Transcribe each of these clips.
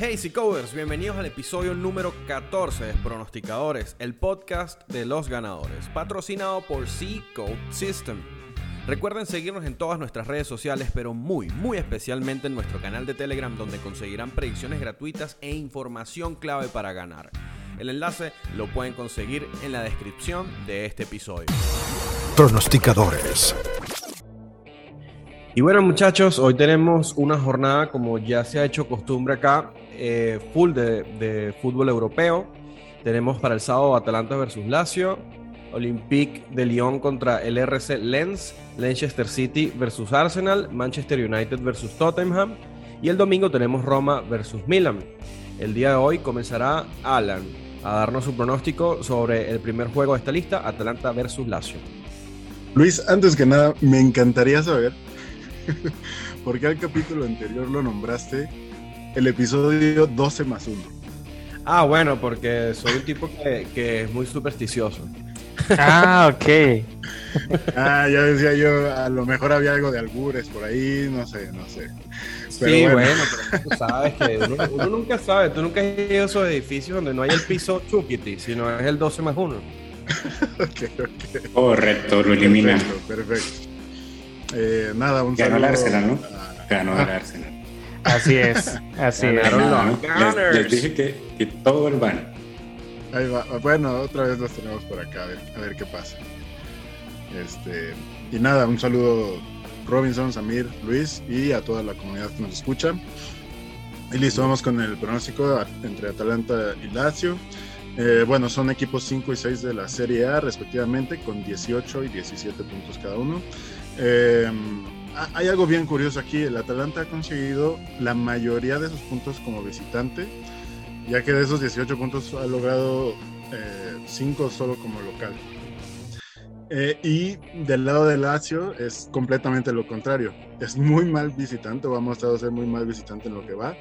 Hey Seacoders, bienvenidos al episodio número 14 de Pronosticadores, el podcast de los ganadores, patrocinado por C System. Recuerden seguirnos en todas nuestras redes sociales, pero muy, muy especialmente en nuestro canal de Telegram, donde conseguirán predicciones gratuitas e información clave para ganar. El enlace lo pueden conseguir en la descripción de este episodio. Pronosticadores. Y bueno muchachos, hoy tenemos una jornada como ya se ha hecho costumbre acá, eh, full de, de, fútbol europeo. Tenemos para el sábado Atalanta versus Lazio, Olympique de Lyon contra el RC Lens, Leicester City versus Arsenal, Manchester United versus Tottenham y el domingo tenemos Roma versus Milan. El día de hoy comenzará Alan a darnos su pronóstico sobre el primer juego de esta lista, Atalanta versus Lazio. Luis, antes que nada, me encantaría saber por qué al capítulo anterior lo nombraste el episodio 12 más 1. Ah, bueno, porque soy un tipo que, que es muy supersticioso. Ah, ok. ah, ya decía yo, a lo mejor había algo de albures por ahí, no sé, no sé. Pero sí, bueno. pero tú sabes que uno, uno, nunca sabe, tú nunca has ido a esos edificios donde no hay el piso chupiti, sino es el 12 más 1. okay, okay. Correcto, lo elimina. Perfecto, perfecto. Eh, nada, un Ganó el Arsenal, ¿no? Ganó el Arsenal. Así es, así es. Ganaron Nada, los ¿no? Gunners. Les, les dije que, que todo el van. Ahí va. Bueno, otra vez los tenemos por acá, a ver, a ver qué pasa. Este, y nada, un saludo Robinson, Samir, Luis y a toda la comunidad que nos escucha. Y listo, vamos con el pronóstico entre Atalanta y Lazio. Eh, bueno, son equipos 5 y 6 de la Serie A respectivamente, con 18 y 17 puntos cada uno. Eh, ha- hay algo bien curioso aquí, el Atalanta ha conseguido la mayoría de sus puntos como visitante, ya que de esos 18 puntos ha logrado 5 solo como local. Eh, y del lado de Lazio es completamente lo contrario. Es muy mal visitante, o ha mostrado ser muy mal visitante en lo que va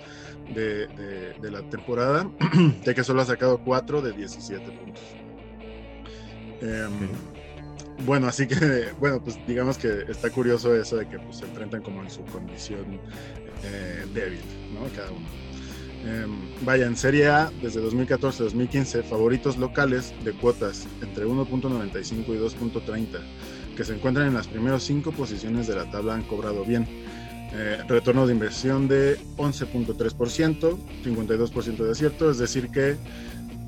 de la temporada, ya que solo ha sacado 4 de 17 puntos. Em, Bueno, así que, bueno, pues digamos que está curioso eso de que pues, se enfrentan como en su condición eh, débil, ¿no? Cada uno. Em, vaya, en Serie A, desde 2014-2015, favoritos locales de cuotas entre 1.95 y 2.30, que se encuentran en las primeras cinco posiciones de la tabla, han cobrado bien. Eh, retorno de inversión de 11.3%, 52% de acierto, es decir que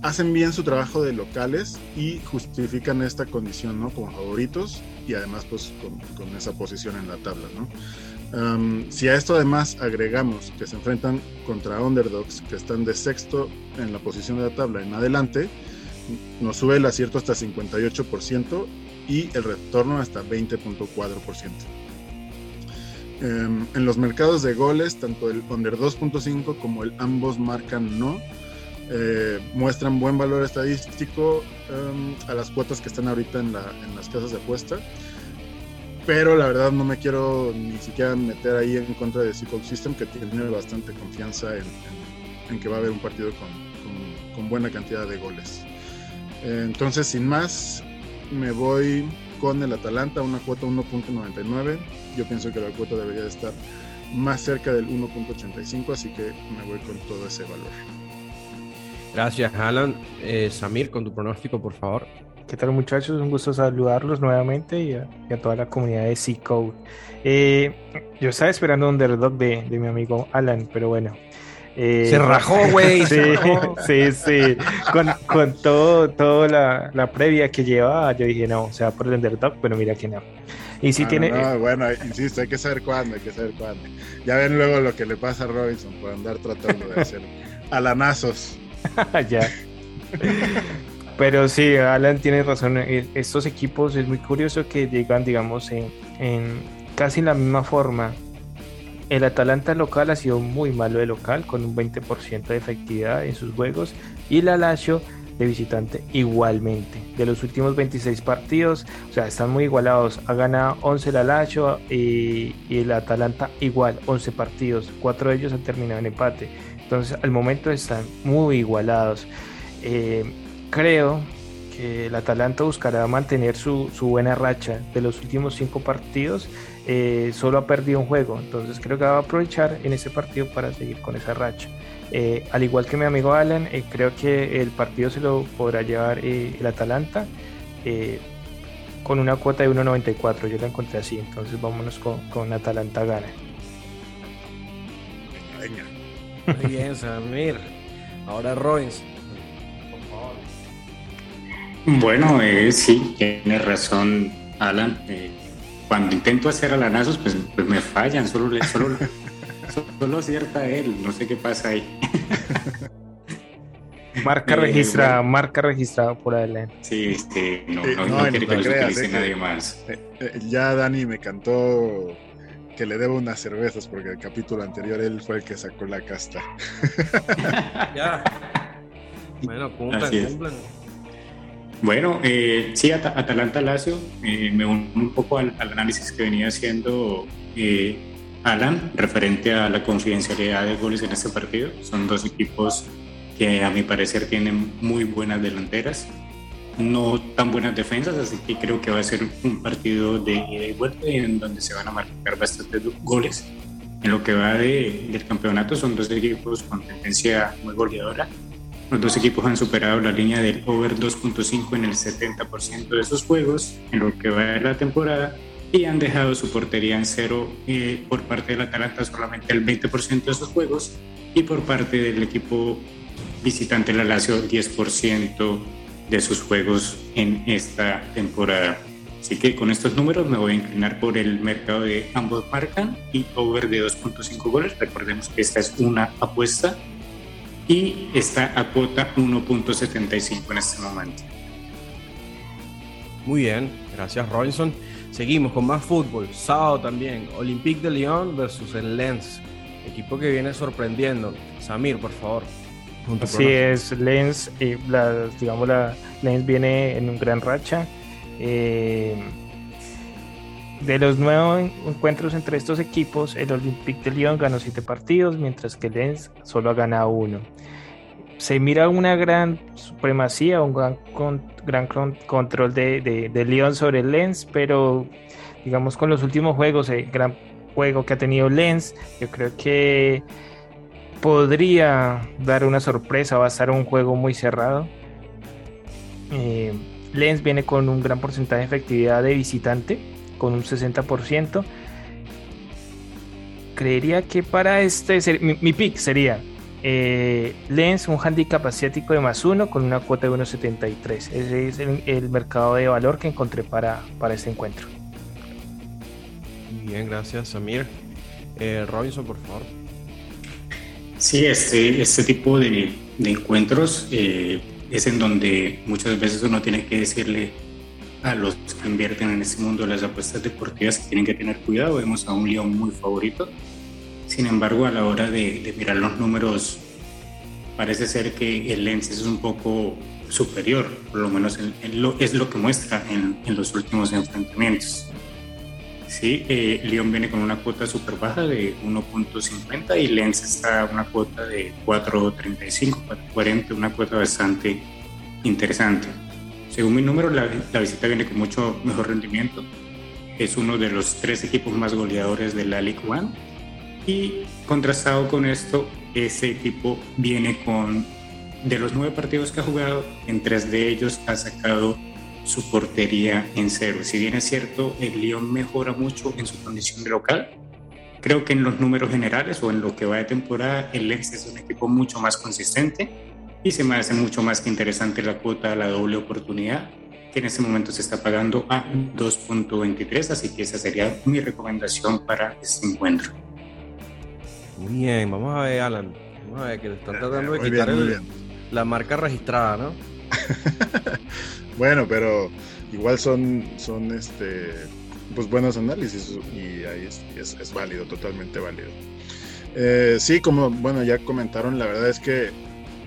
hacen bien su trabajo de locales y justifican esta condición, ¿no? Como favoritos y además pues con, esa posición en la tabla, ¿no? Si a esto además agregamos que se enfrentan contra underdogs que están de sexto en la posición de la tabla en adelante, nos sube el acierto hasta 58% y el retorno hasta 20.4%. Um, en los mercados de goles, tanto el under 2.5 como el ambos marcan no, eh, muestran buen valor estadístico um, a las cuotas que están ahorita en, la, en las casas de apuesta pero la verdad no me quiero ni siquiera meter ahí en contra de Sequel System, que tiene bastante confianza en, que va a haber un partido con, buena cantidad de goles. Eh, entonces, sin más, me voy con el Atalanta, una cuota 1.99. Yo pienso que la cuota debería de estar más cerca del 1.85, así que me voy con todo ese valor. Gracias, Alan. Eh, Samir, con tu pronóstico, por favor. ¿Qué tal muchachos? Un gusto saludarlos nuevamente y a, y a toda la comunidad de C-Code. Eh, yo estaba esperando un underdog de, de mi amigo Alan, pero bueno. Eh, Se rajó, güey, Sí, sí, sí. Con, con todo, todo la, la previa que llevaba, yo dije, no, se va por el underdog, pero mira que no. Y si Ah, tiene... no, no, bueno, insisto, hay que saber cuándo, hay que saber cuándo. Ya ven luego lo que le pasa a Robinson por andar tratando de hacer alanazos. ya. Pero sí, Alan tiene razón. eh, Estos equipos es muy curioso que llegan, digamos, en, en casi la misma forma. El Atalanta local ha sido muy malo de local, con un 20% de efectividad en sus juegos. Y el Lazio de visitante igualmente. De los últimos 26 partidos, o sea, están muy igualados. Ha ganado 11 el Lazio y, y el Atalanta igual, 11 partidos. Cuatro de ellos han terminado en empate. Entonces, al momento están muy igualados. Eh, creo que el Atalanta buscará mantener su, su buena racha de los últimos cinco partidos eh, solo ha perdido un juego, entonces creo que va a aprovechar en ese partido para seguir con esa racha. Eh, al igual que mi amigo Alan, creo que el partido se lo podrá llevar el Atalanta con una cuota de 1.94, yo la encontré así, entonces vámonos con, con Atalanta gana. Muy bien, Samir. Ahora Royce. Bueno, eh, sí, tiene razón Alan. Eh, cuando intento hacer alanazos, pues, pues me fallan, solo, le, solo, solo acierta él, no sé qué pasa ahí. Marca eh, registrada, marca registrada por Alan. Sí, este, no, no, no, quiere que lo utilice nadie más. ya Dani me cantó que le debo unas cervezas porque el capítulo anterior él fue el que sacó la casta. ya. Bueno, cumplan, cumplan. Bueno, eh, sí, Atalanta-Lazio, eh, me uno un poco al, análisis que venía haciendo eh, Alan referente a la confidencialidad de goles en este partido. Son dos equipos que a mi parecer tienen muy buenas delanteras, no tan buenas defensas, así que creo que va a ser un partido de vuelta en donde se van a marcar bastantes goles. En lo que va del campeonato son dos equipos con tendencia muy goleadora los dos equipos han superado la línea del over 2.5 en el 70% de sus juegos en lo que va de la temporada y han dejado su portería en cero eh, por parte del Atalanta solamente el 20% de sus juegos y por parte del equipo visitante la Lazio 10% de sus juegos en esta temporada. Así que con estos números me voy a inclinar por el mercado de ambos marcan y over de 2.5 goles. Recordemos que esta es una apuesta y está a cuota 1.75 en este momento. Muy bien, gracias Robinson. Seguimos con más fútbol. Sábado también, Olympique de Lyon versus el Lens, equipo que viene sorprendiendo. Samir, por favor. Así es, Lens, eh, la, digamos, la Lens viene en un gran racha. Eh, de los nueve encuentros entre estos equipos, el Olympique de Lyon ganó siete partidos, mientras que Lens solo ha ganado uno. Se mira una gran supremacía, un gran, gran control de, de, Lyon sobre Lens, pero digamos con los últimos juegos, el gran juego que ha tenido Lens, yo creo que podría dar una sorpresa, va a estar un juego muy cerrado. Eh, Lens viene con un gran porcentaje de efectividad de visitante, con un 60%. Creería que para este, mi, pick sería eh, Lens, un handicap asiático de más uno con una cuota de 1.73. Ese es el, mercado de valor que encontré para, para este encuentro. Bien, gracias, Samir. Eh, Robinson, por favor. Sí, este, este tipo de, encuentros eh, es en donde muchas veces uno tiene que decirle a los que invierten en este mundo de las apuestas deportivas que tienen que tener cuidado. Vemos a un León muy favorito. Sin embargo, a la hora de, mirar los números, parece ser que el Lens es un poco superior, por lo menos es lo que muestra en, los últimos enfrentamientos. Sí, eh, León viene con una cuota súper baja de 1.50 y Lens está a una cuota de 4.35, 4.40, una cuota bastante interesante. Según mi número, la, visita viene con mucho mejor rendimiento. Es uno de los tres equipos más goleadores de la League One. Y contrastado con esto, ese equipo viene con, de los nueve partidos que ha jugado, en tres de ellos ha sacado su portería en cero. Si bien es cierto, el Lyon mejora mucho en su condición de local, creo que en los números generales o en lo que va de temporada, el Lens es un equipo mucho más consistente y se me hace mucho más que interesante la cuota, la doble oportunidad, que en este momento se está pagando a 2.23, así que esa sería mi recomendación para este encuentro. Muy bien, vamos a ver, Alan. Vamos a ver que le están tratando de quitar la marca registrada, ¿no? bueno, pero igual son, son este, pues buenos análisis y ahí es, es, válido, totalmente válido. Eh, sí, como bueno, ya comentaron, la verdad es que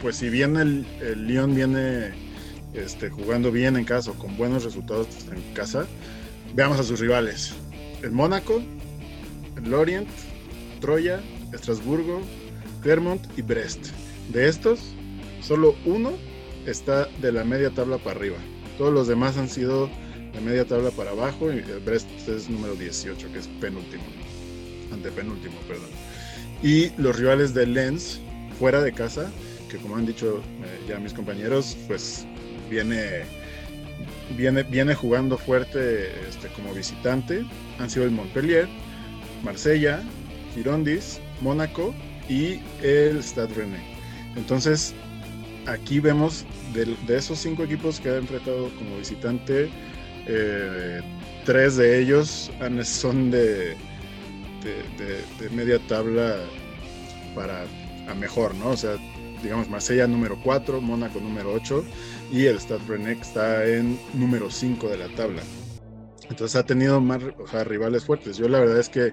pues si bien el, el Lyon viene este, jugando bien en casa o con buenos resultados en casa, veamos a sus rivales. El Mónaco, el Lorient, Troya, Estrasburgo, Clermont y Brest. De estos, solo uno está de la media tabla para arriba. Todos los demás han sido de media tabla para abajo y el Brest es número 18, que es penúltimo, antepenúltimo, perdón. Y los rivales de Lens, fuera de casa, que como han dicho eh, ya mis compañeros, pues viene, viene, viene jugando fuerte este, como visitante, han sido el Montpellier, Marsella, Girondis, Mónaco y el Stade Rennais. Entonces, aquí vemos de, esos cinco equipos que ha enfrentado como visitante, eh, tres de ellos son de, media tabla para a mejor, ¿no? O sea, digamos, Marsella número 4, Mónaco número 8 y el Stade Rennais está en número 5 de la tabla. Entonces ha tenido más rivales fuertes. Yo la verdad es que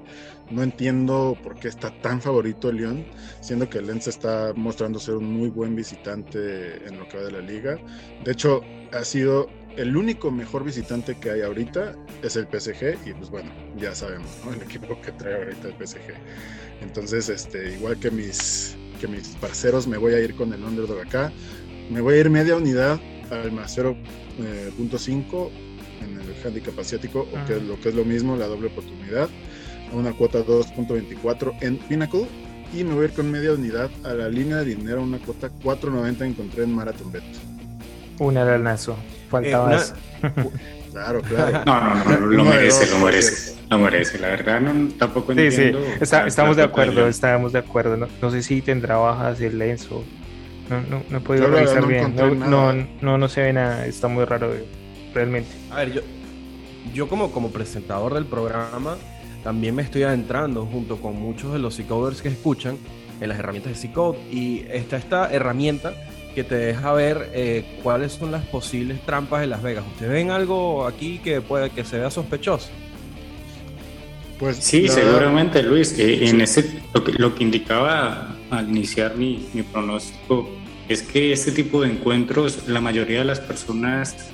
no entiendo por qué está tan favorito el Lyon, siendo que el Lens está mostrando ser un muy buen visitante en lo que va de la liga. De hecho, ha sido el único mejor visitante que hay ahorita es el PSG y pues bueno, ya sabemos, ¿no? El equipo que trae ahorita el PSG. Entonces, este, igual que mis, que mis parceros, me voy a ir con el underdog acá. Me voy a ir media unidad al más 0.5 en el handicap asiático, o que es lo que es lo mismo, la doble oportunidad, a una cuota 2.24 en Pinnacle. Y me voy a ir con media unidad a la línea de dinero, una cuota 4.90 encontré en Marathon Bet. Un alanazo, faltaba eh, Claro, claro. No, no, no, lo merece, lo merece. Lo merece, la verdad, no, tampoco entiendo. Sí, sí, estamos de acuerdo, estábamos de acuerdo. No, no, sé si tendrá bajas el lenzo. No, no, no he podido revisar bien. No, no, no, se ve nada, está muy raro realmente. A ver, yo, yo como, como presentador del programa también me estoy adentrando junto con muchos de los C-Coders que escuchan en las herramientas de C-Code y está esta herramienta que te deja ver eh, cuáles son las posibles trampas de Las Vegas. ¿Ustedes ven algo aquí que puede que se vea sospechoso? Pues sí, seguramente Luis. Eh, en ese lo que, lo que, indicaba al iniciar mi, mi pronóstico es que este tipo de encuentros, la mayoría de las personas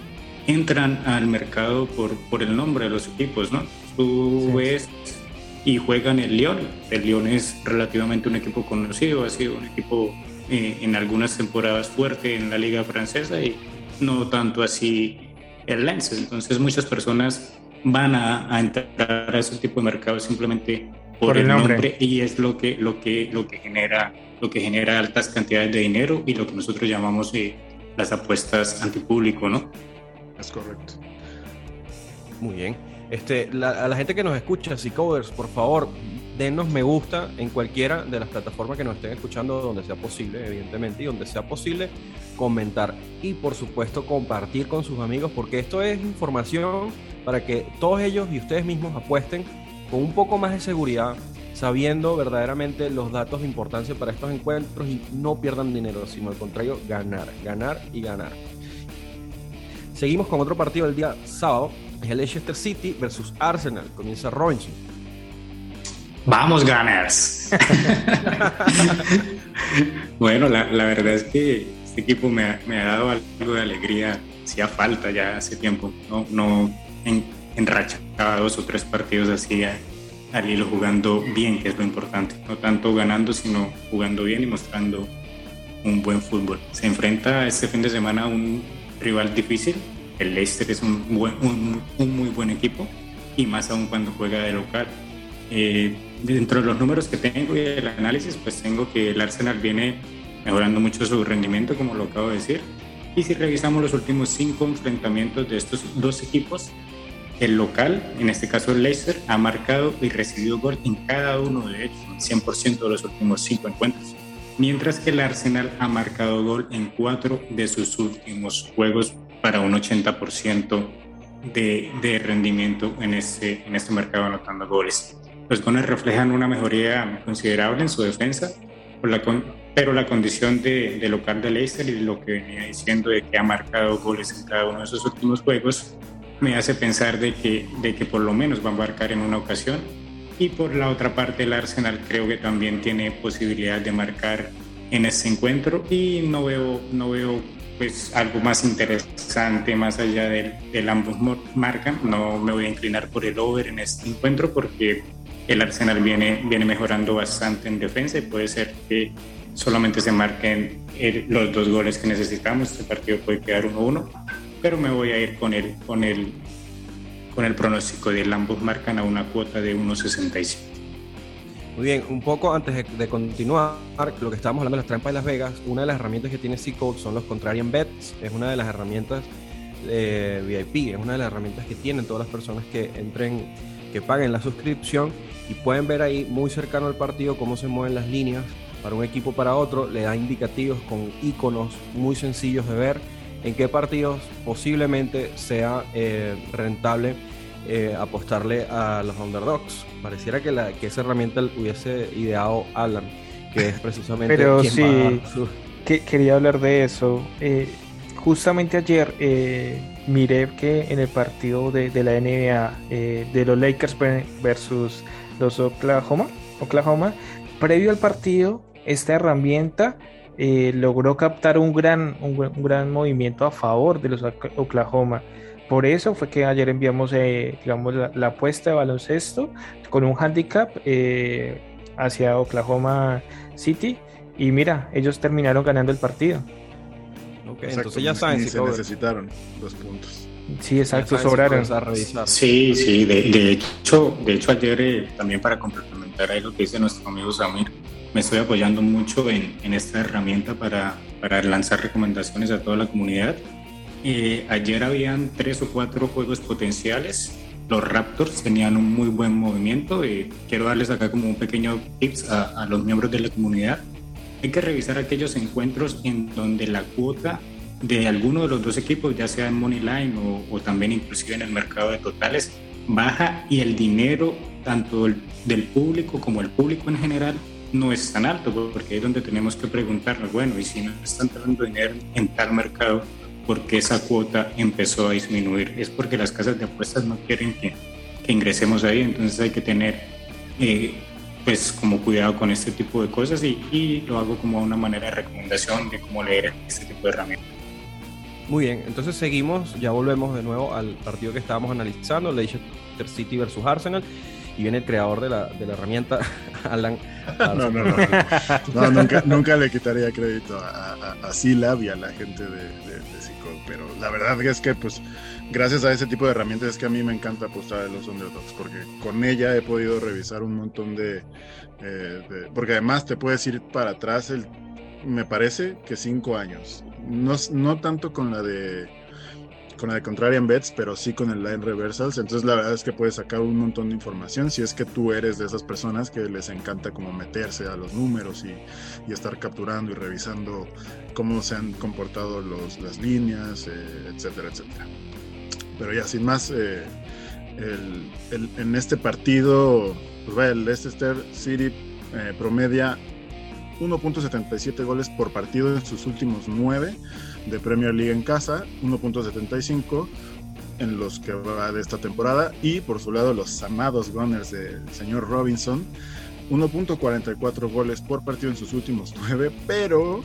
entran al mercado por, por el nombre de los equipos, ¿no? Tú ves y juegan el Lyon. El Lyon es relativamente un equipo conocido, ha sido un equipo eh, en algunas temporadas fuerte en la liga francesa y no tanto así el Lens. Entonces muchas personas van a, entrar a ese tipo de mercado simplemente por, el nombre. y es lo que, lo, que, lo, que genera, lo que genera altas cantidades de dinero y lo que nosotros llamamos eh, las apuestas antipúblico, ¿no? Es correcto. Muy bien. Este, a la gente que nos escucha, Coders, por favor, denos me gusta en cualquiera de las plataformas que nos estén escuchando, donde sea posible, evidentemente, y donde sea posible, comentar y, por supuesto, compartir con sus amigos, porque esto es información para que todos ellos y ustedes mismos apuesten con un poco más de seguridad, sabiendo verdaderamente los datos de importancia para estos encuentros y no pierdan dinero, sino al contrario, ganar, ganar y ganar. Seguimos con otro partido del día sábado. Es el Leicester City versus Arsenal. Comienza Robinson. Vamos, Gunners. bueno, la, verdad es que este equipo me ha, dado algo de alegría. Hacía falta ya hace tiempo. No, no en, enrachaba dos o tres partidos así al hilo jugando bien, que es lo importante. No tanto ganando, sino jugando bien y mostrando un buen fútbol. Se enfrenta este fin de semana a un rival difícil. El Leicester es un, un, muy buen equipo y más aún cuando juega de local. Eh, dentro de los números que tengo y el análisis, pues tengo que el Arsenal viene mejorando mucho su rendimiento, como lo acabo de decir. Y si revisamos los últimos cinco enfrentamientos de estos dos equipos, el local, en este caso el Leicester, ha marcado y recibido gol en cada uno de ellos, 100% de los últimos cinco encuentros mientras que el Arsenal ha marcado gol en cuatro de sus últimos juegos para un 80% de, de, rendimiento en este, en mercado anotando goles. Los goles reflejan una mejoría considerable en su defensa, por la pero la condición de, de, local de Leicester y lo que venía diciendo de que ha marcado goles en cada uno de sus últimos juegos me hace pensar de que, de que por lo menos va a marcar en una ocasión y por la otra parte, el Arsenal creo que también tiene posibilidad de marcar en este encuentro y no veo, no veo pues algo más interesante más allá del, del ambos marcan. No me voy a inclinar por el over en este encuentro porque el Arsenal viene, viene mejorando bastante en defensa y puede ser que solamente se marquen los dos goles que necesitamos. Este partido puede quedar 1-1, pero me voy a ir con el, con el con el pronóstico de ambos marcan a una cuota de 1.67. Muy bien, un poco antes de, continuar, lo que estábamos hablando de las trampas de Las Vegas, una de las herramientas que tiene C-Code son los Contrarian Bets, es una de las herramientas de VIP, es una de las herramientas que tienen todas las personas que entren, que paguen la suscripción y pueden ver ahí muy cercano al partido cómo se mueven las líneas para un equipo para otro, le da indicativos con iconos muy sencillos de ver en qué partidos posiblemente sea eh, rentable eh, apostarle a los underdogs. Pareciera que, la, que esa herramienta hubiese ideado Alan, que es precisamente Pero sí, que, quería hablar de eso. Eh, justamente ayer miré que en el partido de, de la NBA de los Lakers versus los Oklahoma, Oklahoma, previo al partido, esta herramienta eh, logró captar un gran, un, gran movimiento a favor de los Oklahoma. Por eso fue que ayer enviamos eh, digamos, la, apuesta de baloncesto con un handicap eh, hacia Oklahoma City. Y mira, ellos terminaron ganando el partido. entonces ya saben si se necesitaron dos puntos. Sí, exacto, sobraron. Sí, sí, de, hecho, de hecho ayer también para complementar ahí lo que dice nuestro amigo Samir, me estoy apoyando mucho en, en esta herramienta para, para, lanzar recomendaciones a toda la comunidad. Eh, ayer habían tres o cuatro juegos potenciales. Los Raptors tenían un muy buen movimiento. y quiero darles acá como un pequeño tips a, a los miembros de la comunidad. Hay que revisar aquellos encuentros en donde la cuota de alguno de los dos equipos, ya sea en Moneyline o, o también inclusive en el mercado de totales, baja y el dinero tanto del público como el público en general no es tan alto, porque es donde tenemos que preguntarnos, bueno, y si no están dando dinero en tal mercado, ¿por qué esa cuota empezó a disminuir? Es porque las casas de apuestas no quieren que, que ingresemos ahí, entonces hay que tener eh, pues como cuidado con este tipo de cosas y, y, lo hago como una manera de recomendación de cómo leer este tipo de herramientas. Muy bien, entonces seguimos, ya volvemos de nuevo al partido que estábamos analizando, Leicester City versus Arsenal y viene el creador de la, de la herramienta, Alan. no, no, no, no. nunca, nunca, le quitaría crédito a, a, a Silab y a la gente de, de, de pero la verdad es que, pues, gracias a ese tipo de herramientas es que a mí me encanta apostar en los underdogs, porque con ella he podido revisar un montón de, eh, de porque además te puedes ir para atrás, el, me parece que cinco años. No, no tanto con la de con la de Contrarian Bets, pero sí con el Line Reversals. Entonces la verdad es que puedes sacar un montón de información si es que tú eres de esas personas que les encanta como meterse a los números y, y estar capturando y revisando cómo se han comportado los, las líneas, eh, etcétera, etcétera. Pero ya, sin más, eh, en este partido, pues vaya, el Leicester City eh, promedia 1.77 goles por partido en sus últimos 9 de Premier League en casa, 1.75 en los que va de esta temporada. Y por su lado los amados Gunners del señor Robinson, 1.44 goles por partido en sus últimos 9, pero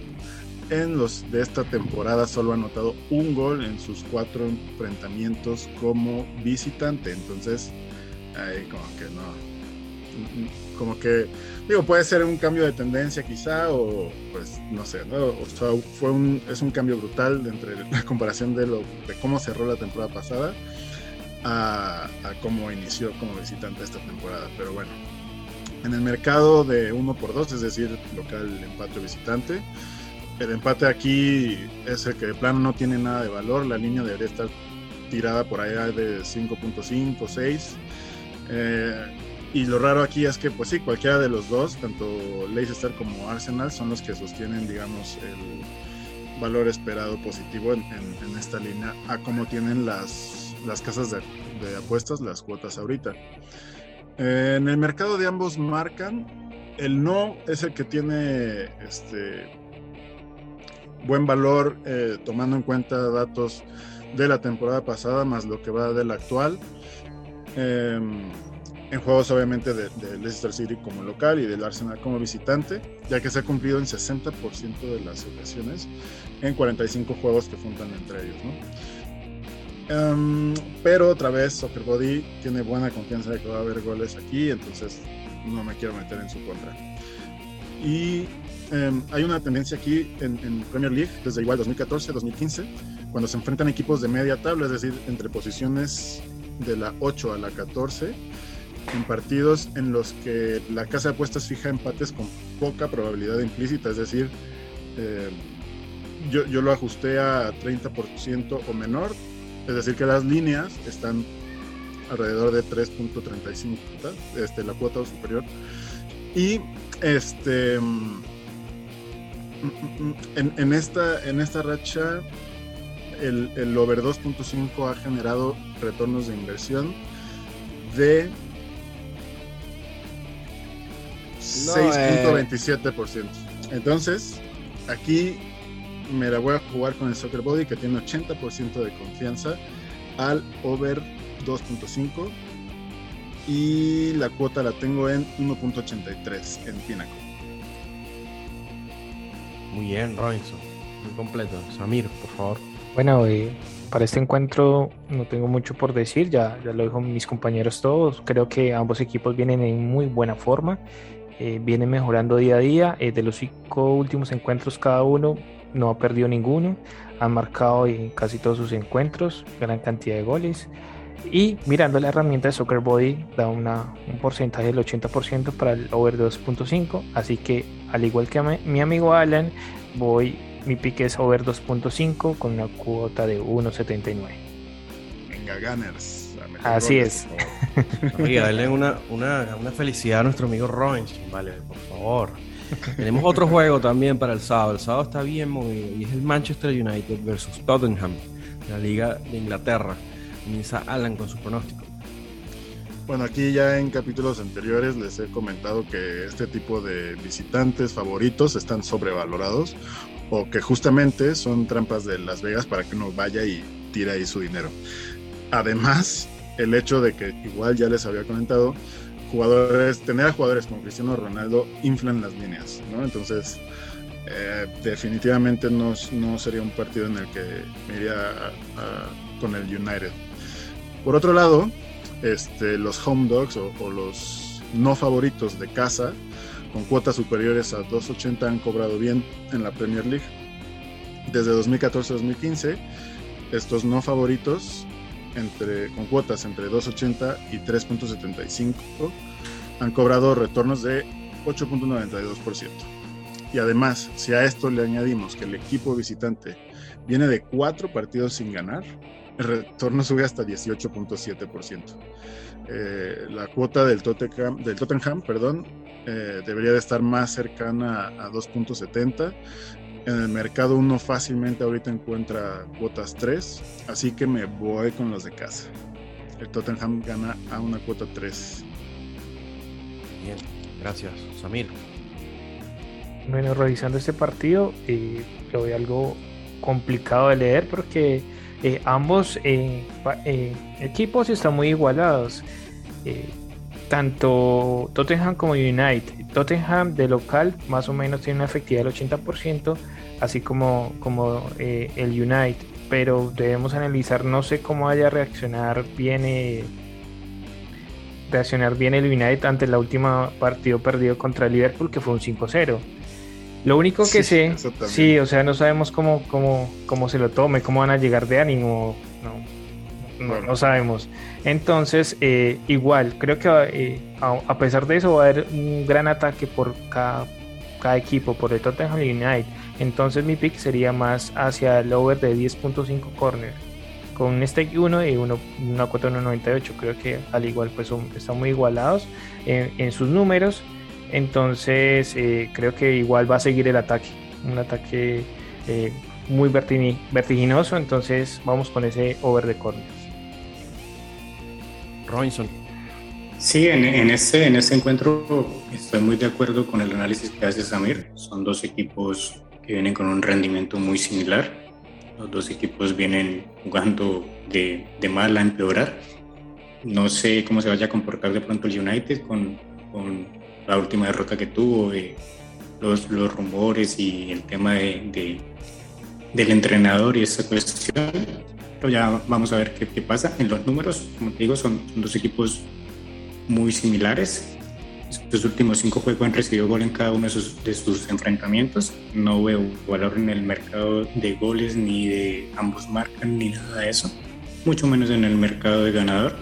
en los de esta temporada solo ha anotado un gol en sus cuatro enfrentamientos como visitante, entonces ahí como que no, como que Digo, puede ser un cambio de tendencia quizá, o pues no sé, ¿no? O sea, fue un, es un cambio brutal entre la comparación de, cómo cerró la temporada pasada a, cómo inició como visitante esta temporada. Pero bueno, en el mercado de uno por dos, es decir, local, empate visitante, el empate aquí es el que de plano no tiene nada de valor, la línea debería estar tirada por allá de 5.5, 6. Eh, y lo raro aquí es que, pues sí, cualquiera de los dos, tanto Leicester como Arsenal, son los que sostienen, digamos, el valor esperado positivo en, esta línea, a como tienen las, las casas de, apuestas, las cuotas ahorita. En el mercado de ambos marcan, el no es el que tiene este buen valor, eh, tomando en cuenta datos de la temporada pasada más lo que va de la actual. Eh, en juegos obviamente de, de, Leicester City como local y del Arsenal como visitante, ya que se ha cumplido en 60% de las ocasiones en 45 juegos que fundan entre ellos. ¿no? Um, pero otra vez Soccer Body tiene buena confianza de que va a haber goles aquí, entonces no me quiero meter en su contra. Y um, hay una tendencia aquí en, en Premier League desde igual 2014-2015, cuando se enfrentan equipos de media tabla, es decir, entre posiciones de la 8 a la 14 en partidos en los que la casa de apuestas fija empates con poca probabilidad implícita, es decir, eh, yo, yo, lo ajusté a 30% o menor, es decir, que las líneas están alrededor de 3.35, este, la cuota superior. Y este en, en, esta, en esta racha el, el over 2.5 ha generado retornos de inversión de 6.27%. Entonces, aquí me la voy a jugar con el Soccer Body que tiene 80% de confianza al over 2.5 y la cuota la tengo en 1.83 en Pinnacle. Muy bien, Robinson. Muy completo. Samir, por favor. Bueno, eh, para este encuentro no tengo mucho por decir, ya, ya lo dijo mis compañeros todos. Creo que ambos equipos vienen en muy buena forma, eh, vienen mejorando día a día. Eh, de los cinco últimos encuentros, cada uno no ha perdido ninguno, han marcado en casi todos sus encuentros, gran cantidad de goles. Y mirando la herramienta de Soccer Body, da una, un porcentaje del 80% para el over 2.5. Así que, al igual que mi amigo Alan, voy mi pique es over 2.5 con una cuota de 1.79. Venga, Gunners. Así es. Oiga, dale una, una, una, felicidad a nuestro amigo Robinson, vale, por favor. Tenemos otro juego también para el sábado. El sábado está bien movido y es el Manchester United versus Tottenham, de la Liga de Inglaterra. Comienza Alan con su pronóstico. Bueno, aquí ya en capítulos anteriores les he comentado que este tipo de visitantes favoritos están sobrevalorados o que justamente son trampas de Las Vegas para que uno vaya y tire ahí su dinero. Además, el hecho de que igual ya les había comentado, jugadores, tener a jugadores como Cristiano Ronaldo inflan las líneas, ¿no? Entonces, eh, definitivamente no, no, sería un partido en el que me iría con el United. Por otro lado, este, los home dogs o, o los no favoritos de casa, con cuotas superiores a 2.80 han cobrado bien en la Premier League. Desde 2014-2015, estos no favoritos, entre, con cuotas entre 2.80 y 3.75, han cobrado retornos de 8.92%. Y además, si a esto le añadimos que el equipo visitante viene de cuatro partidos sin ganar, el retorno sube hasta 18.7%. Eh, la cuota del Tottenham, del Tottenham perdón, eh, debería de estar más cercana a 2.70. En el mercado uno fácilmente ahorita encuentra cuotas 3, así que me voy con los de casa. El Tottenham gana a una cuota 3. Bien, gracias, Samir. Bueno, revisando este partido, eh, lo veo algo complicado de leer porque eh, ambos eh, equipos están muy igualados tanto Tottenham como United. Tottenham de local más o menos tiene una efectividad del 80%, así como, como eh, el United, pero debemos analizar, no sé cómo vaya a reaccionar bien, eh, reaccionar bien el United ante la última partido perdido contra el Liverpool, que fue un 5-0. Lo único que sé, sí, o sea, no sabemos cómo, cómo, cómo se lo tome, cómo van a llegar de ánimo, no, no sabemos. Entonces, eh, igual, creo que eh, a, pesar de eso va a haber un gran ataque por cada, cada equipo, por el Tottenham United. Entonces mi pick sería más hacia el over de 10.5 corner. Con un stake 1 y uno, una cuota 1.98. Creo que al igual pues están muy igualados en, sus números. Entonces eh, creo que igual va a seguir el ataque. Un ataque muy vertiginoso. Entonces vamos con ese over de corner. Robinson. Sí, en, en, este, en este encuentro estoy muy de acuerdo con el análisis que hace Samir. Son dos equipos que vienen con un rendimiento muy similar. Los dos equipos vienen jugando de, de mal a empeorar. No sé cómo se vaya a comportar de pronto el United con, con la última derrota que tuvo, eh, los, los, rumores y el tema de, de, del entrenador y esa cuestión pero ya vamos a ver qué, qué pasa. En los números, como te digo, son, dos equipos muy similares. Estos últimos cinco juegos han recibido gol en cada uno de sus, de sus enfrentamientos. No veo valor en el mercado de goles, ni de ambos marcan, ni nada de eso. Mucho menos en el mercado de ganador.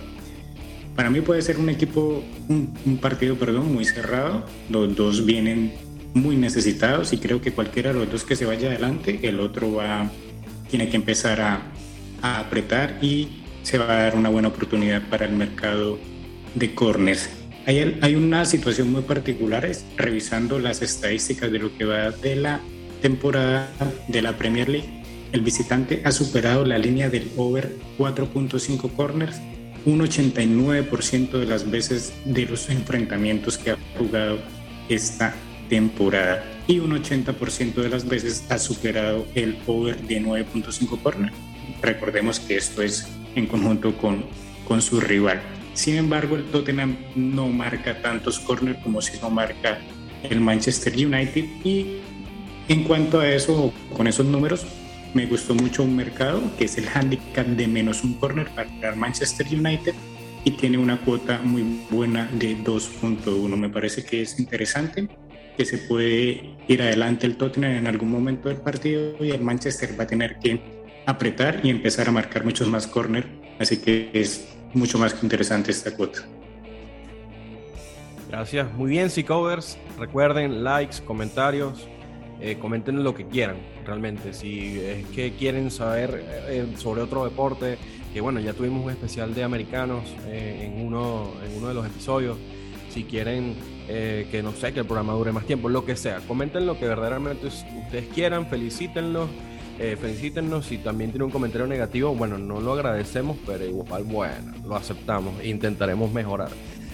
para mí puede ser un equipo, un, partido, perdón, muy cerrado. Los dos vienen muy necesitados y creo que cualquiera de los dos que se vaya adelante, el otro va, tiene que empezar a, a apretar y se va a dar una buena oportunidad para el mercado de corners. Hay, una situación muy particular, es, revisando las estadísticas de lo que va de la temporada de la Premier League, el visitante ha superado la línea del over 4.5 corners un 89% de las veces de los enfrentamientos que ha jugado esta temporada y un 80% de las veces ha superado el over de 9.5 corners. Recordemos que esto es en conjunto con, con su rival. Sin embargo, el Tottenham no marca tantos corners como si no marca el Manchester United. Y en cuanto a eso, con esos números, me gustó mucho un mercado que es el handicap de menos un corner para Manchester United y tiene una cuota muy buena de 2.1. Me parece que es interesante que se puede ir adelante el Tottenham en algún momento del partido y el Manchester va a tener que apretar y empezar a marcar muchos más corners. Así que es mucho más que interesante esta cuota. Gracias. Muy bien, Covers. Recuerden, likes, comentarios, eh, comenten lo que quieran, realmente. Si es que quieren saber eh, sobre otro deporte, que bueno, ya tuvimos un especial de americanos eh, en, uno, en uno de los episodios. Si quieren que no sé, que el programa dure más tiempo, lo que sea, comenten lo que verdaderamente ustedes quieran, felicítenlos. Felicítennos si también tiene un comentario negativo, bueno, no lo agradecemos, pero igual bueno, lo aceptamos e intentaremos mejorar.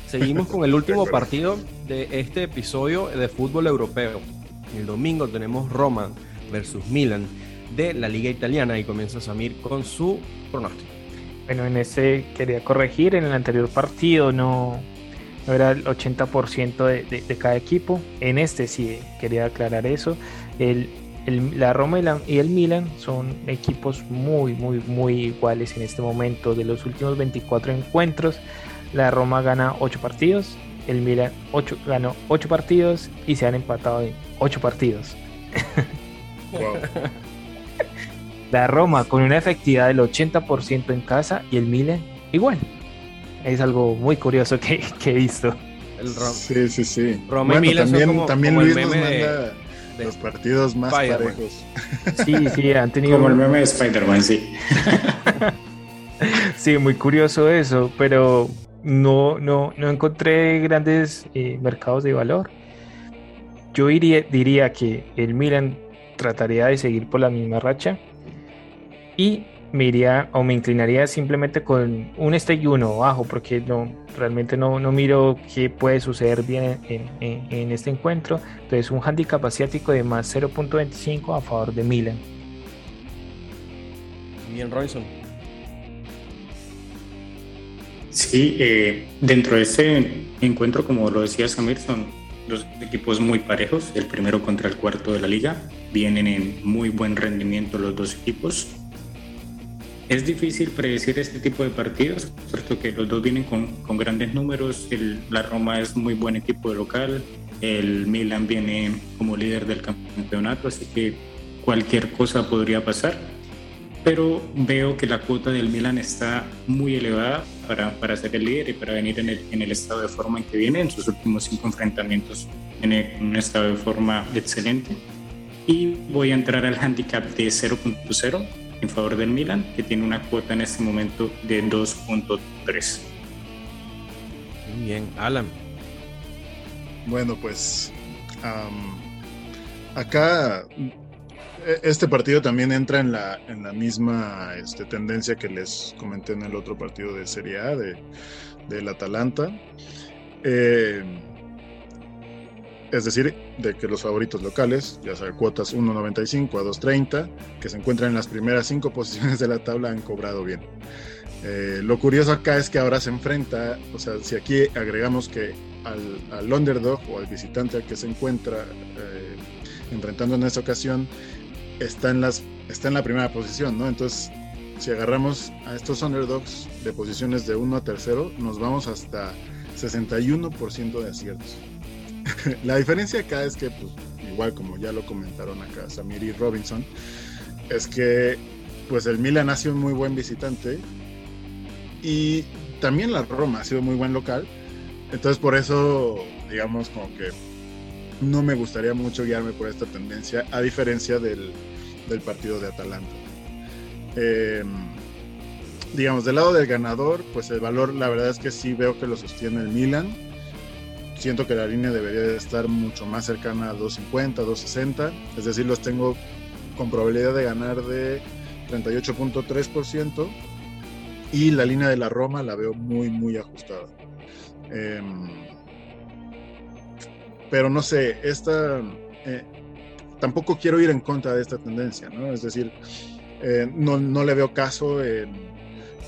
Seguimos con el último partido de este episodio de fútbol europeo. El domingo tenemos Roma versus Milan de la Liga Italiana y comienza Samir con su pronóstico. Bueno, en este quería corregir, en el anterior partido no, era el 80% de, cada equipo, en este sí quería aclarar eso. El, la Roma y, la, y, el Milan son equipos muy, muy, muy iguales en este momento. De los últimos 24 encuentros, la Roma gana 8 partidos, el Milan 8, ganó 8 partidos y se han empatado en 8 partidos. La Roma con una efectividad del 80% en casa y el Milan igual. Es algo muy curioso que, he visto. Sí, sí, sí. Roma y Milan también, también Luis nos manda los partidos más parejos. Sí, sí, han tenido... Como el meme de Spider-Man, sí. sí, muy curioso eso, pero no, no, no encontré grandes eh, mercados de valor. Yo diría que el Milan trataría de seguir por la misma racha y me iría o me inclinaría simplemente con un stake 1 bajo porque no realmente no, no miro qué puede suceder bien en, este encuentro. Entonces un handicap asiático de más 0.25 a favor de Milan. Bien, Royson. Sí, eh, dentro de este encuentro, como lo decía Samir, son dos equipos muy parejos, el primero contra el cuarto de la liga, vienen en muy buen rendimiento los dos equipos. Es difícil predecir este tipo de partidos, puesto que los dos vienen con, con grandes números, la Roma es muy buen equipo de local, el Milan viene como líder del campeonato, así que cualquier cosa podría pasar pero veo que la cuota del Milan está muy elevada para, para ser el líder y para venir en el, en el, estado de forma en que viene. En sus últimos cinco enfrentamientos en un estado de forma excelente. Y voy a entrar al handicap de 0.0 en favor del Milan, que tiene una cuota en este momento de 2.3. Muy bien, Alan. Bueno, pues acá e, este partido también entra en la, en la misma este, tendencia que les comenté en el otro partido de Serie A de, del Atalanta. Eh, es decir, de que los favoritos locales, ya sea cuotas 1.95 a 2.30, que se encuentran en las primeras cinco posiciones de la tabla, han cobrado bien. Eh, lo curioso acá es que ahora se enfrenta, o sea, si aquí agregamos que al, al underdog o al visitante al que se encuentra eh, enfrentando en esta ocasión, está en, las, está en la primera posición, ¿no? Entonces, si agarramos a estos underdogs de posiciones de 1 a tercero, nos vamos hasta 61% de aciertos. la diferencia acá es que, pues, igual como ya lo comentaron acá Samir y Robinson, es que pues el Milan ha sido un muy buen visitante y también la Roma ha sido muy buen local. Entonces por eso, digamos, como que no me gustaría mucho guiarme por esta tendencia, a diferencia del, del partido de Atalanta. Em, digamos, del lado del ganador, pues el valor, la verdad es que sí veo que lo sostiene el Milan. Siento que la línea debería de estar mucho más cercana a 2.50, 2.60. Es decir, los tengo con probabilidad de ganar de 38.3%. Y la línea de la Roma la veo muy, muy ajustada. Em, pero no sé, esta... Eh, tampoco quiero ir en contra de esta tendencia, ¿no? Es decir, eh, no, no, le veo caso en,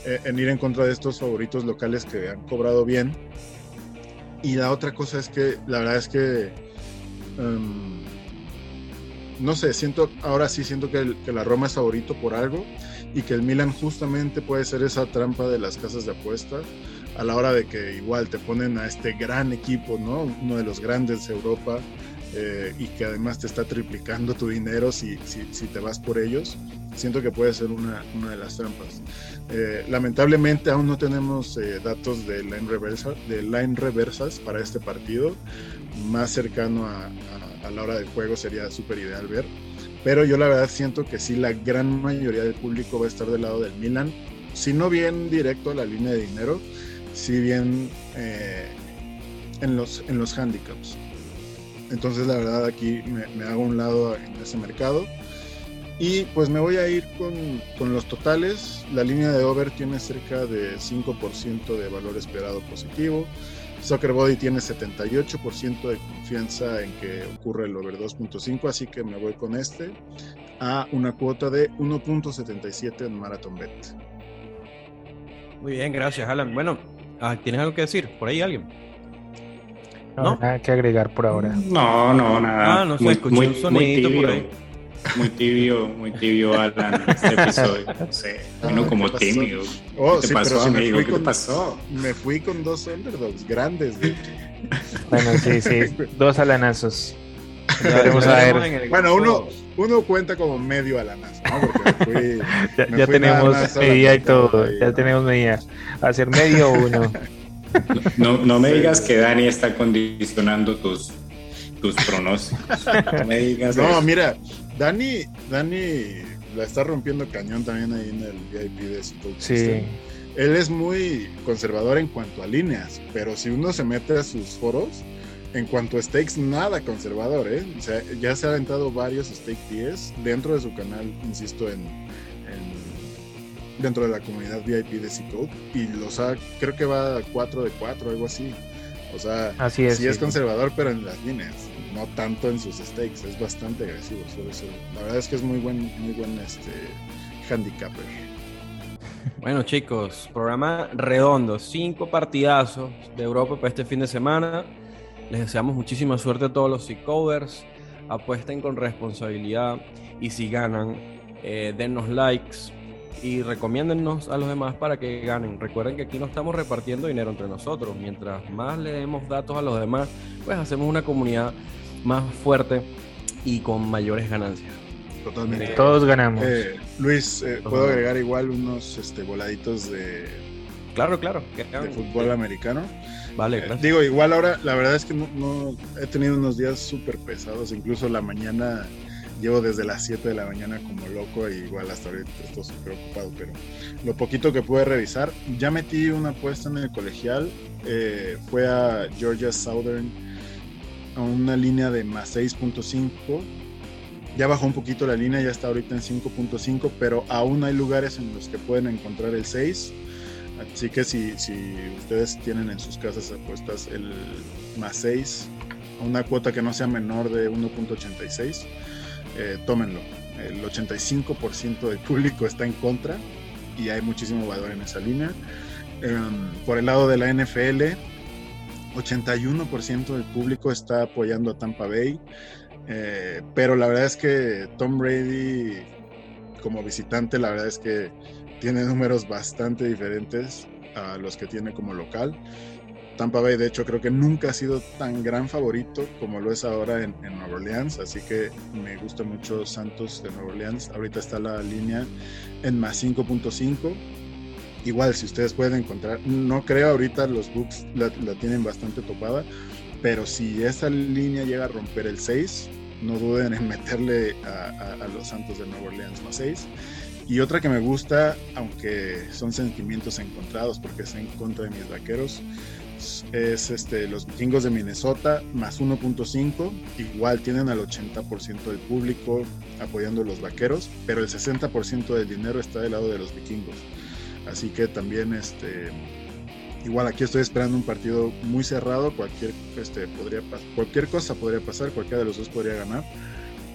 en, ir en contra de estos favoritos locales que han cobrado bien. Y la otra cosa es que la verdad es que... Um, no sé, siento, ahora sí siento que, que, la Roma es favorito por algo y que el Milan justamente puede ser esa trampa de las casas de apuesta a la hora de que igual te ponen a este gran equipo, ¿no? Uno de los grandes de Europa eh, y que además te está triplicando tu dinero si, si, si, te vas por ellos. Siento que puede ser una, una de las trampas. Eh, lamentablemente aún no tenemos eh, datos de line, reversa, de line reversas para este partido. Más cercano a, a, a la hora del juego sería súper ideal ver. Pero yo la verdad siento que sí, la gran mayoría del público va a estar del lado del Milan. Si no bien directo a la línea de dinero, si bien eh, en, los, en los handicaps. Entonces la verdad aquí me, hago un lado en ese mercado. Y pues me voy a ir con, con, los totales. La línea de over tiene cerca de 5% de valor esperado positivo. Soccer Body tiene 78% de confianza en que ocurre el over 2.5, así que me voy con este a una cuota de 1.77 en Marathon Bet. Muy bien, gracias Alan. Bueno, Ah, ¿Tienes algo que decir? ¿Por ahí alguien? No, ¿No? nada que agregar por ahora. No, no, nada. Ah, no sé, muy, escuché muy, un sonidito muy tibio, por ahí. Muy tibio, muy tibio, Alan, este episodio. No sé, vino Ah, como tímido. Oh, ¿Qué te sí, pasó, pero si me amigo? fui ¿Qué con- te pasó? Me fui con dos underdogs grandes. de hecho. Bueno, sí, sí, dos alanazos. Ya veremos a ver. Bueno, uno, uno cuenta como medio a la NASA, ¿no? Porque me fui, Ya, tenemos medida y todo, ahí, ya ¿no? tenemos medida. Hacer medio o uno. No, no me digas que Dani está condicionando tus, tus pronósticos. No me digas No, eso. mira, Dani, Dani la está rompiendo cañón también ahí en el VIP de Super Sí. Él es muy conservador en cuanto a líneas, pero si uno se mete a sus foros, en cuanto a stakes, nada conservador, ¿eh? O sea, ya se ha aventado varios stake 10 dentro de su canal, insisto, en, en- dentro de la comunidad VIP de C-Code, y los ha, creo que va a 4 de 4, algo así. O sea, Así es. sí es conservador, pero en las líneas, no tanto en sus stakes, es bastante agresivo. suele ser. La verdad es que es muy buen, muy buen este, handicapper. Bueno, chicos, programa redondo. Cinco partidazos de Europa para este fin de semana. Les deseamos muchísima suerte a todos los C-Coders. Apuesten con responsabilidad y si ganan, eh, dennos likes y recomiéndennos a los demás para que ganen. Recuerden que aquí no estamos repartiendo dinero entre nosotros. Mientras más le demos datos a los demás, pues hacemos una comunidad más fuerte y con mayores ganancias. Totalmente. Todos ganamos. Eh, Luis, eh, ¿puedo Ajá. agregar igual unos este, voladitos de, Claro, claro. que de fútbol americano? Vale, Eh, gracias. digo, igual ahora, la verdad es que no, no- he tenido unos días súper pesados, incluso la mañana llevo desde las 7 de la mañana como loco y igual hasta ahorita estoy súper ocupado, pero lo poquito que pude revisar, ya metí una apuesta en el colegial, eh, fue a Georgia Southern a una línea de más 6.5, ya bajó un poquito la línea, ya está ahorita en 5.5, pero aún hay lugares en los que pueden encontrar el 6. Así que si, si ustedes tienen en sus casas apuestas el más 6, a una cuota que no sea menor de 1.86, eh, tómenlo. El 85% del público está en contra y hay muchísimo valor en esa línea. Em, por el lado de la NFL, 81% del público está apoyando a Tampa Bay. Eh, pero la verdad es que Tom Brady como visitante, la verdad es que tiene números bastante diferentes a los que tiene como local. Tampa Bay, de hecho, creo que nunca ha sido tan gran favorito como lo es ahora en, en Nueva Orleans, así que me gusta mucho Santos de Nueva Orleans. Ahorita está la línea en más 5.5. igual, si ustedes pueden encontrar, no creo ahorita los books la, tienen bastante topada, pero si esa línea llega a romper el 6, no duden en meterle a, los Santos de Nueva Orleans más 6. Y otra que me gusta, aunque son sentimientos encontrados porque es en contra de mis vaqueros, es este, los vikingos de Minnesota más 1.5. Igual tienen al 80% del público apoyando los vaqueros, pero el 60% del dinero está del lado de los vikingos. Así que también, este, igual aquí estoy esperando un partido muy cerrado. Cualquier, este, podría, cualquier cosa podría pasar, cualquiera de los dos podría ganar.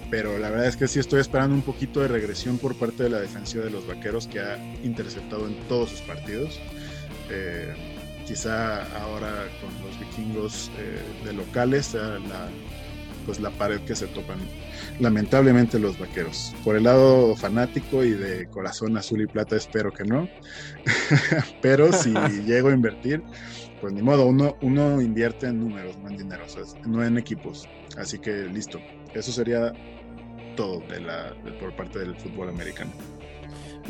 Pero la verdad es que sí estoy esperando un poquito de regresión por parte de la defensiva de los vaqueros que ha interceptado en todos sus partidos. Eh, quizá ahora con los vikingos eh, de locales sea la, pues la pared que se topan lamentablemente los vaqueros. Por el lado fanático y de corazón azul y plata espero que no, pero si llego a invertir, pues ni modo, uno, uno invierte en números, no en dinero, no en equipos. Así que listo, eso sería todo de la, por parte del fútbol americano.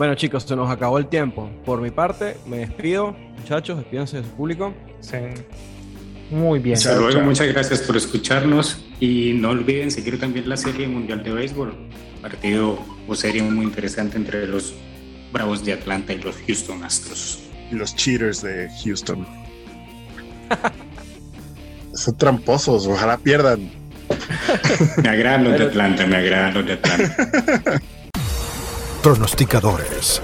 Bueno, chicos, se nos acabó el tiempo. Por mi parte, me despido. Muchachos, despídense de su público. Sí. Muy bien. muchas gracias por escucharnos y no olviden seguir también la serie mundial de béisbol. Partido o serie muy interesante entre los Bravos de Atlanta y los Houston Astros. Y los cheaters de Houston. Son tramposos, ojalá pierdan. me agradan los de Atlanta, me agradan los de Atlanta. Pronosticadores